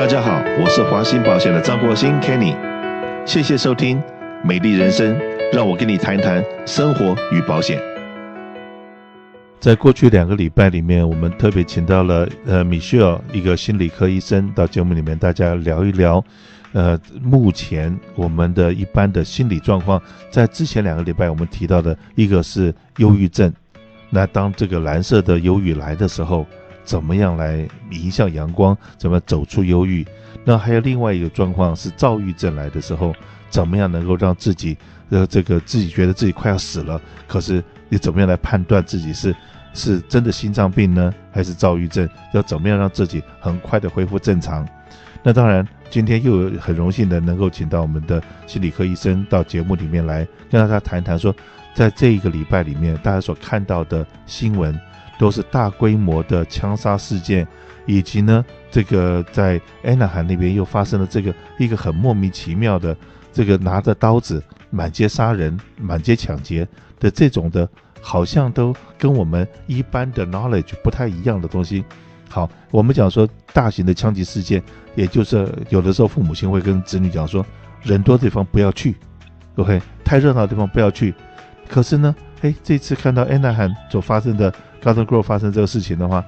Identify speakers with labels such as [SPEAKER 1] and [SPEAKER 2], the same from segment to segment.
[SPEAKER 1] 大家好，我是华兴保险的张国兴 Kenny，谢谢收听《美丽人生》，让我跟你谈谈生活与保险。在过去两个礼拜里面，我们特别请到了呃 Michelle 一个心理科医生到节目里面，大家聊一聊。呃，目前我们的一般的心理状况，在之前两个礼拜我们提到的一个是忧郁症，那当这个蓝色的忧郁来的时候，怎么样来迎向阳光？怎么走出忧郁？那还有另外一个状况是躁郁症来的时候，怎么样能够让自己呃这个自己觉得自己快要死了？可是你怎么样来判断自己是是真的心脏病呢，还是躁郁症？要怎么样让自己很快的恢复正常？那当然，今天又很荣幸的能够请到我们的心理科医生到节目里面来跟大家谈一谈，说在这一个礼拜里面，大家所看到的新闻都是大规模的枪杀事件，以及呢，这个在安纳罕那边又发生了这个一个很莫名其妙的这个拿着刀子满街杀人、满街抢劫的这种的，好像都跟我们一般的 knowledge 不太一样的东西。好，我们讲说大型的枪击事件，也就是有的时候父母亲会跟子女讲说，人多地方不要去，OK，太热闹的地方不要去。可是呢，哎，这次看到安娜罕所发生的 Garden Grove 发生这个事情的话，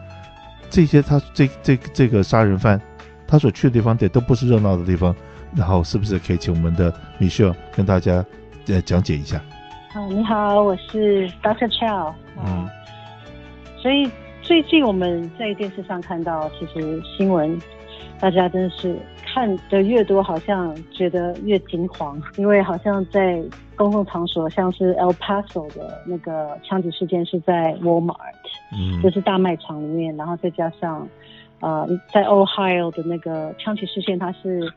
[SPEAKER 1] 这些他这这这个杀人犯，他所去的地方也都不是热闹的地方。然后是不是可以请我们的 Michelle 跟大家呃讲解一下？
[SPEAKER 2] 啊，你好，我是 Doctor Chow。嗯，所以。最近我们在电视上看到，其实新闻，大家真的是看的越多，好像觉得越惊慌，因为好像在公共场所，像是 El Paso 的那个枪击事件是在 Walmart，嗯，就是大卖场里面，然后再加上，呃，在 Ohio 的那个枪击事件，它是，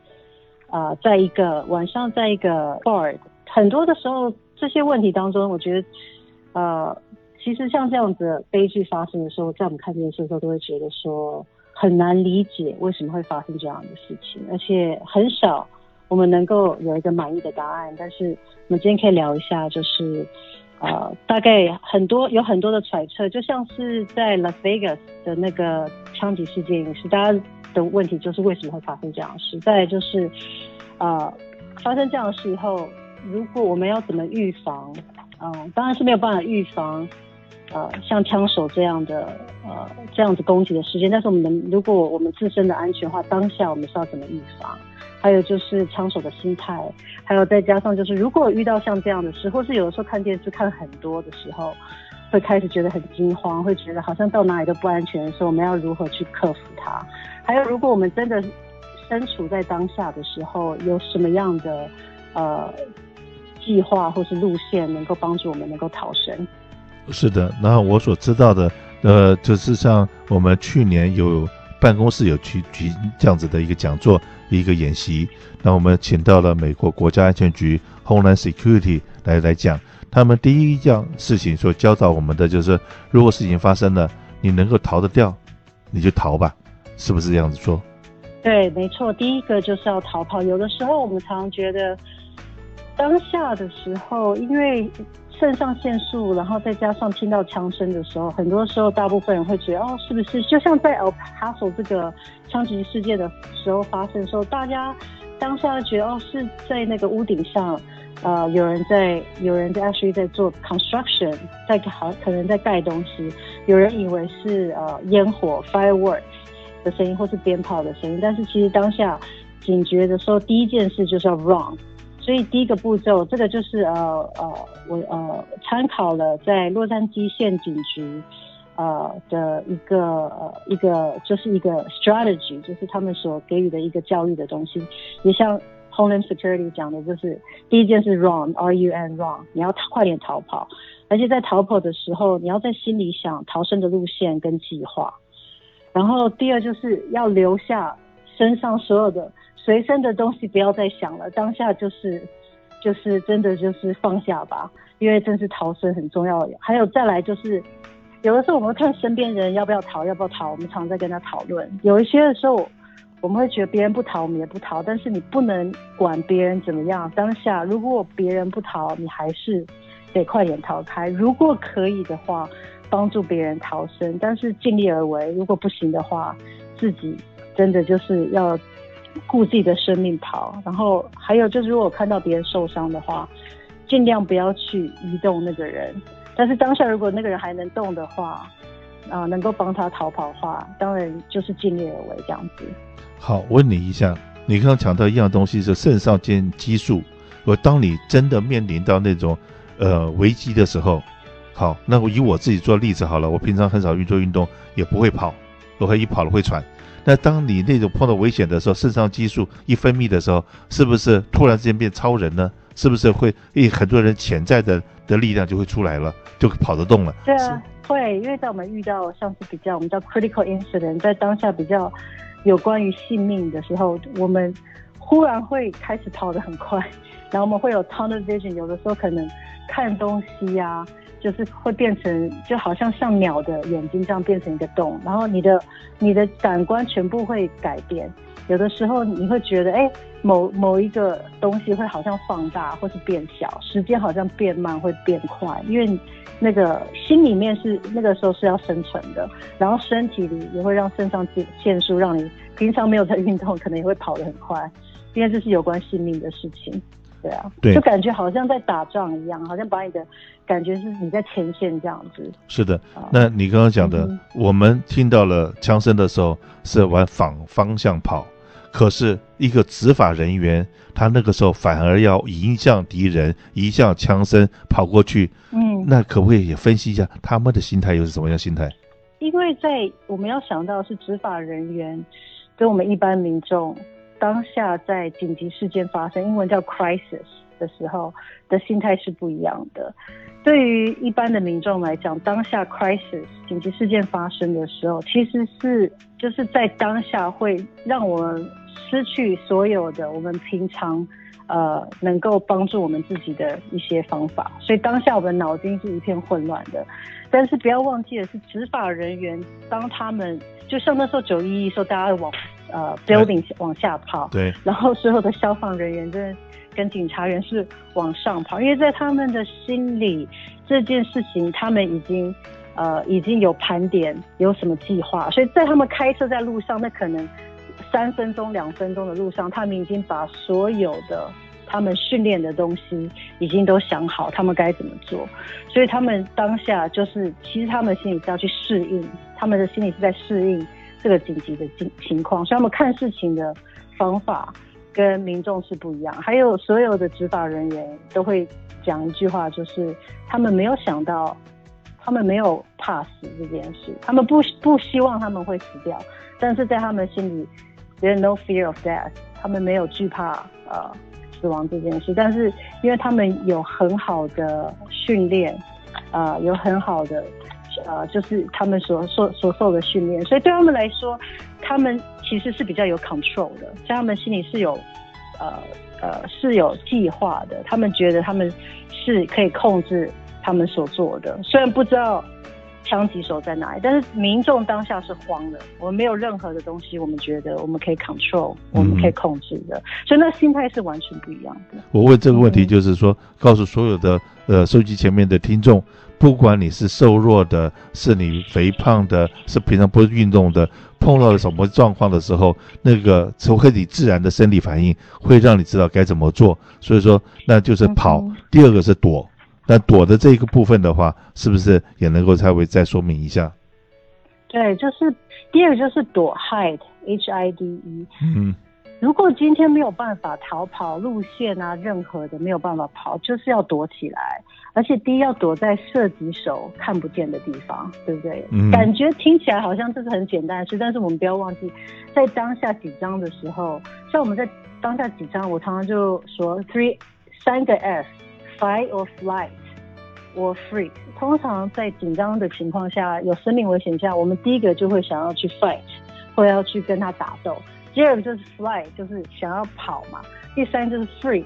[SPEAKER 2] 呃，在一个晚上，在一个 bar，很多的时候这些问题当中，我觉得，呃。其实像这样子悲剧发生的时候，在我们看电视的时候，都会觉得说很难理解为什么会发生这样的事情，而且很少我们能够有一个满意的答案。但是我们今天可以聊一下，就是呃，大概很多有很多的揣测，就像是在 Las Vegas 的那个枪击事件，是大家的问题，就是为什么会发生这样的事？再就是呃，发生这样的事以后，如果我们要怎么预防？嗯、当然是没有办法预防。呃，像枪手这样的呃这样子攻击的事件，但是我们如果我们自身的安全的话，当下我们是要怎么预防？还有就是枪手的心态，还有再加上就是如果遇到像这样的事，或是有的时候看电视看很多的时候，会开始觉得很惊慌，会觉得好像到哪里都不安全的时候，我们要如何去克服它？还有如果我们真的身处在当下的时候，有什么样的呃计划或是路线能够帮助我们能够逃生？
[SPEAKER 1] 是的，然后我所知道的，呃，就是像我们去年有办公室有去举这样子的一个讲座，一个演习，那我们请到了美国国家安全局 Homeland Security 来来讲，他们第一样事情所教导我们的就是，如果事情发生了，你能够逃得掉，你就逃吧，是不是这样子说？
[SPEAKER 2] 对，没错，第一个就是要逃跑。有的时候我们常常觉得，当下的时候，因为肾上腺素，然后再加上听到枪声的时候，很多时候大部分人会觉得，哦，是不是就像在 El Paso 这个枪击事件的时候发生的时候，大家当下觉得，哦，是在那个屋顶上，呃，有人在，有人在 actually 在做 construction，在好可能在盖东西，有人以为是呃烟火 fireworks 的声音或是鞭炮的声音，但是其实当下警觉的时候，第一件事就是要 run。所以第一个步骤，这个就是呃呃，我呃参考了在洛杉矶县警局呃的一个呃一个就是一个 strategy，就是他们所给予的一个教育的东西。也像 Homeland Security 讲的，就是第一件事 run，R U N run，你要快点逃跑，而且在逃跑的时候，你要在心里想逃生的路线跟计划。然后第二就是要留下身上所有的。随身的东西不要再想了，当下就是，就是真的就是放下吧，因为真是逃生很重要。还有再来就是，有的时候我们看身边人要不要逃，要不要逃，我们常在跟他讨论。有一些的时候，我们会觉得别人不逃，我们也不逃，但是你不能管别人怎么样。当下如果别人不逃，你还是得快点逃开。如果可以的话，帮助别人逃生，但是尽力而为。如果不行的话，自己真的就是要。顾自己的生命跑。然后还有就是，如果看到别人受伤的话，尽量不要去移动那个人。但是当下如果那个人还能动的话，啊、能够帮他逃跑的话，当然就是尽力而为这样子。
[SPEAKER 1] 好，问你一下，你刚刚讲到一样东西是肾上腺激素。而当你真的面临到那种呃危机的时候，好，那我以我自己做例子好了。我平常很少运作运动，也不会跑，我会一跑了会喘。那当你那种碰到危险的时候，肾上激素一分泌的时候，是不是突然之间变超人呢？是不是会？诶，很多人潜在的的力量就会出来了，就跑得动了。
[SPEAKER 2] 对啊，会，因为在我们遇到像是比较我们叫 critical incident，在当下比较有关于性命的时候，我们忽然会开始跑得很快。然后我们会有 tunnel vision，有的时候可能看东西呀、啊，就是会变成就好像像鸟的眼睛这样变成一个洞，然后你的你的感官全部会改变。有的时候你会觉得，哎，某某一个东西会好像放大或是变小，时间好像变慢会变快，因为那个心里面是那个时候是要生存的，然后身体里也会让肾上腺素让你平常没有在运动，可能也会跑得很快，因为这是有关性命的事情。对啊，对，就感觉好像在打仗一样，好像把你的感觉是你在前线这样子。
[SPEAKER 1] 是的，那你刚刚讲的，嗯、我们听到了枪声的时候是往反方向跑，可是一个执法人员他那个时候反而要迎向敌人，迎向枪声跑过去。嗯，那可不可以也分析一下他们的心态又是什么样心态？
[SPEAKER 2] 因为在我们要想到是执法人员跟我们一般民众。当下在紧急事件发生，英文叫 crisis 的时候的心态是不一样的。对于一般的民众来讲，当下 crisis 紧急事件发生的时候，其实是就是在当下会让我们失去所有的我们平常呃能够帮助我们自己的一些方法，所以当下我们脑筋是一片混乱的。但是不要忘记的是，执法人员当他们就像那时候九一一时候，大家往呃，building 往下跑，
[SPEAKER 1] 对，
[SPEAKER 2] 然后所有的消防人员跟跟警察员是往上跑，因为在他们的心里，这件事情他们已经呃已经有盘点，有什么计划，所以在他们开车在路上，那可能三分钟、两分钟的路上，他们已经把所有的他们训练的东西已经都想好，他们该怎么做，所以他们当下就是，其实他们心里是要去适应，他们的心里是在适应。这个紧急的情情况，所以他们看事情的方法跟民众是不一样。还有所有的执法人员都会讲一句话，就是他们没有想到，他们没有怕死这件事，他们不不希望他们会死掉，但是在他们心里，there no fear of death，他们没有惧怕呃死亡这件事，但是因为他们有很好的训练，呃，有很好的。呃，就是他们所受所受的训练，所以对他们来说，他们其实是比较有 control 的，在他们心里是有，呃呃是有计划的。他们觉得他们是可以控制他们所做的，虽然不知道枪击手在哪里，但是民众当下是慌的。我们没有任何的东西，我们觉得我们可以 control，我们可以控制的，嗯、所以那心态是完全不一样的。
[SPEAKER 1] 我问这个问题，就是说，嗯、告诉所有的呃收集前面的听众。不管你是瘦弱的，是你肥胖的，是平常不会运动的，碰到了什么状况的时候，那个除非你自然的生理反应会让你知道该怎么做。所以说，那就是跑。嗯、第二个是躲，那躲的这个部分的话，是不是也能够稍微再说明一下？
[SPEAKER 2] 对，就是第二个就是躲，hide，h i d e。
[SPEAKER 1] 嗯。
[SPEAKER 2] 如果今天没有办法逃跑路线啊，任何的没有办法跑，就是要躲起来。而且第一要躲在射击手看不见的地方，对不对？嗯。感觉听起来好像这是很简单的事，但是我们不要忘记，在当下紧张的时候，像我们在当下紧张，我常常就说 three 三个 Fight or flight or freeze。通常在紧张的情况下，有生命危险下，我们第一个就会想要去 fight，或要去跟他打斗。第二个就是 fly，就是想要跑嘛。第三就是 freeze，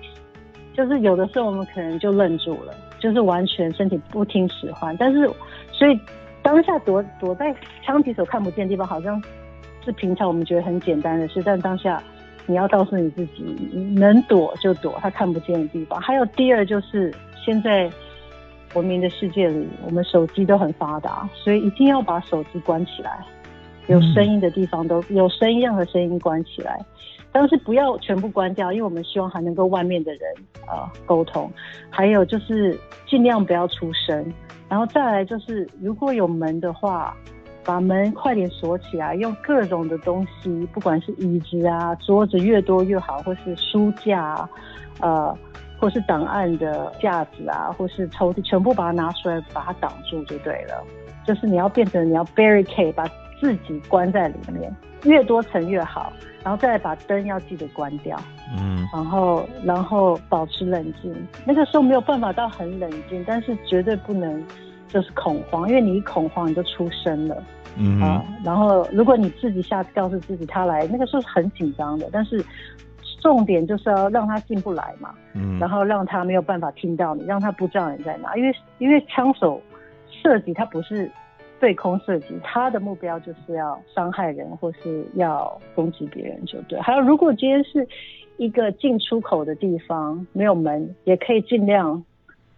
[SPEAKER 2] 就是有的时候我们可能就愣住了，就是完全身体不听使唤。但是，所以当下躲躲在枪击手看不见的地方，好像是平常我们觉得很简单的事。但当下你要告诉你自己，能躲就躲，他看不见的地方。还有第二就是现在文明的世界里，我们手机都很发达，所以一定要把手机关起来。有声音的地方都有声音，任何声音关起来。但是不要全部关掉，因为我们希望还能够外面的人啊沟通。还有就是尽量不要出声，然后再来就是如果有门的话，把门快点锁起来，用各种的东西，不管是椅子啊、桌子越多越好，或是书架啊，呃，或是档案的架子啊，或是抽屉，全部把它拿出来，把它挡住就对了。就是你要变成你要 barricade，把自己关在里面，越多层越好。然后再把灯要记得关掉，嗯，然后然后保持冷静。那个时候没有办法到很冷静，但是绝对不能就是恐慌，因为你一恐慌你就出声了，嗯啊。然后如果你自己下次告诉自己他来，那个时候是很紧张的，但是重点就是要让他进不来嘛，嗯，然后让他没有办法听到你，让他不知道你在哪，因为因为枪手射击他不是。对空射击，他的目标就是要伤害人，或是要攻击别人，就对。还有，如果今天是一个进出口的地方，没有门，也可以尽量，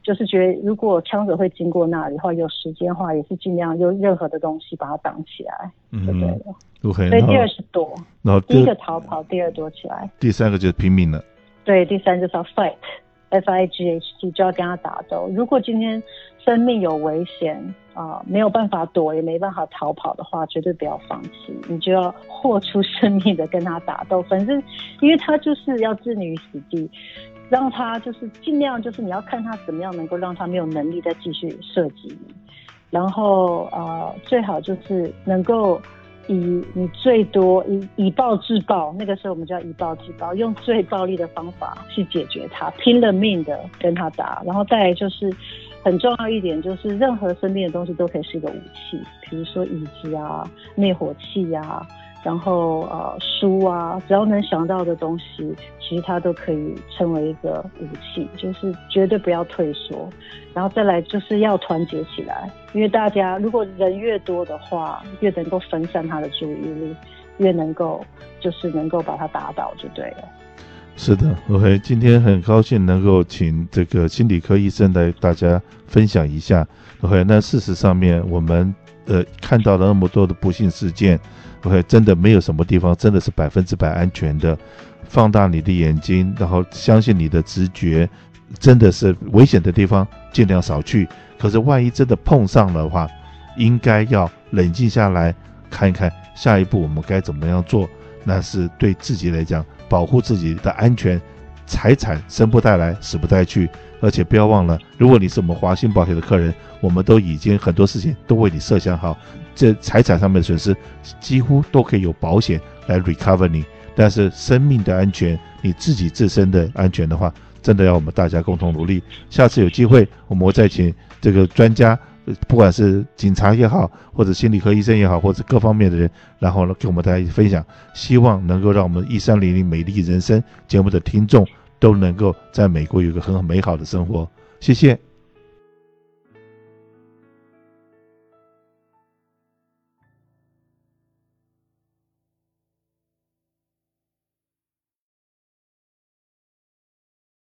[SPEAKER 2] 就是觉得如果枪手会经过那里的话，有时间的话，也是尽量用任何的东西把它挡起来，嗯、就对了。
[SPEAKER 1] OK。
[SPEAKER 2] 所以第二是躲，
[SPEAKER 1] 然后
[SPEAKER 2] 第一个逃跑，第二躲起来，
[SPEAKER 1] 第三个就是拼命了。
[SPEAKER 2] 对，第三就是要 fight，F I G H T，就要跟他打斗。如果今天生命有危险。啊、呃，没有办法躲，也没办法逃跑的话，绝对不要放弃，你就要豁出生命的跟他打斗。反正，因为他就是要置你于死地，让他就是尽量就是你要看他怎么样能够让他没有能力再继续射击，然后呃，最好就是能够以你最多以以暴制暴，那个时候我们叫以暴制暴，用最暴力的方法去解决他，拼了命的跟他打，然后再来就是。很重要一点就是，任何身边的东西都可以是一个武器，比如说椅子啊、灭火器啊，然后呃书啊，只要能想到的东西，其实它都可以成为一个武器，就是绝对不要退缩。然后再来就是要团结起来，因为大家如果人越多的话，越能够分散他的注意力，越能够就是能够把他打倒就对了。
[SPEAKER 1] 是的，OK，今天很高兴能够请这个心理科医生来大家分享一下，OK，那事实上面我们呃看到了那么多的不幸事件，OK，真的没有什么地方真的是百分之百安全的。放大你的眼睛，然后相信你的直觉，真的是危险的地方尽量少去。可是万一真的碰上的话，应该要冷静下来看一看下一步我们该怎么样做，那是对自己来讲。保护自己的安全，财产生不带来，死不带去。而且不要忘了，如果你是我们华信保险的客人，我们都已经很多事情都为你设想好，这财产上面的损失几乎都可以有保险来 recover 你。但是生命的安全，你自己自身的安全的话，真的要我们大家共同努力。下次有机会，我们会再请这个专家。不管是警察也好，或者心理科医生也好，或者各方面的人，然后呢，给我们大家一起分享，希望能够让我们一三零零美丽人生节目的听众都能够在美国有一个很美好的生活。谢谢。